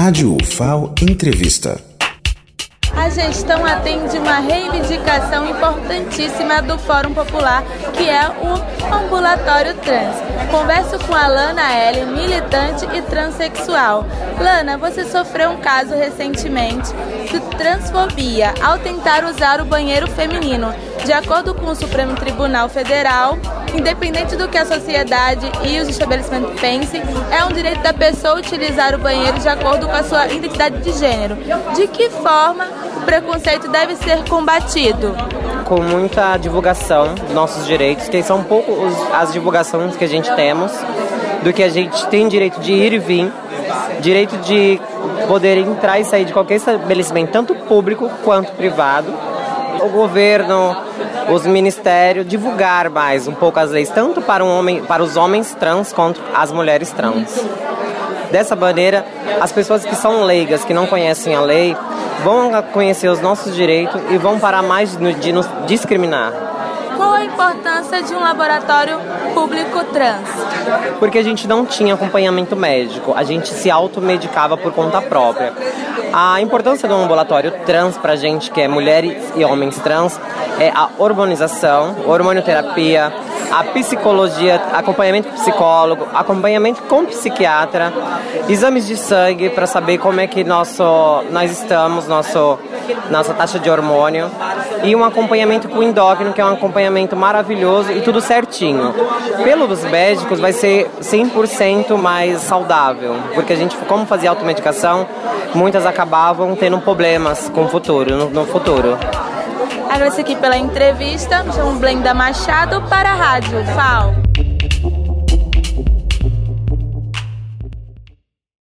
Rádio UFAO Entrevista. A gestão atende uma reivindicação importantíssima do Fórum Popular, que é o ambulatório trans. Converso com a Lana L, militante e transexual. Lana, você sofreu um caso recentemente de transfobia ao tentar usar o banheiro feminino. De acordo com o Supremo Tribunal Federal, independente do que a sociedade e os estabelecimentos pensem, é um direito da pessoa utilizar o banheiro de acordo com a sua identidade de gênero. De que forma o preconceito deve ser combatido? Com muita divulgação dos nossos direitos, que são um pouco as divulgações que a gente temos, do que a gente tem direito de ir e vir, direito de poder entrar e sair de qualquer estabelecimento, tanto público quanto privado. O governo, os ministérios divulgar mais um pouco as leis, tanto para, um homem, para os homens trans quanto as mulheres trans. Dessa maneira, as pessoas que são leigas, que não conhecem a lei, vão conhecer os nossos direitos e vão parar mais de nos discriminar. Qual a importância de um laboratório público trans? Porque a gente não tinha acompanhamento médico, a gente se automedicava por conta própria. A importância do ambulatório trans para a gente que é mulheres e homens trans é a hormonização, hormonioterapia, a psicologia, acompanhamento com psicólogo, acompanhamento com psiquiatra, exames de sangue para saber como é que nosso, nós estamos, nosso, nossa taxa de hormônio e um acompanhamento com endócrino, que é um acompanhamento maravilhoso e tudo certinho. Pelos médicos vai ser 100% mais saudável, porque a gente, como fazia automedicação, muitas acabavam tendo problemas com o futuro, no, no futuro. Agradeço aqui pela entrevista. Me chamo Blenda Machado para a Rádio FAO.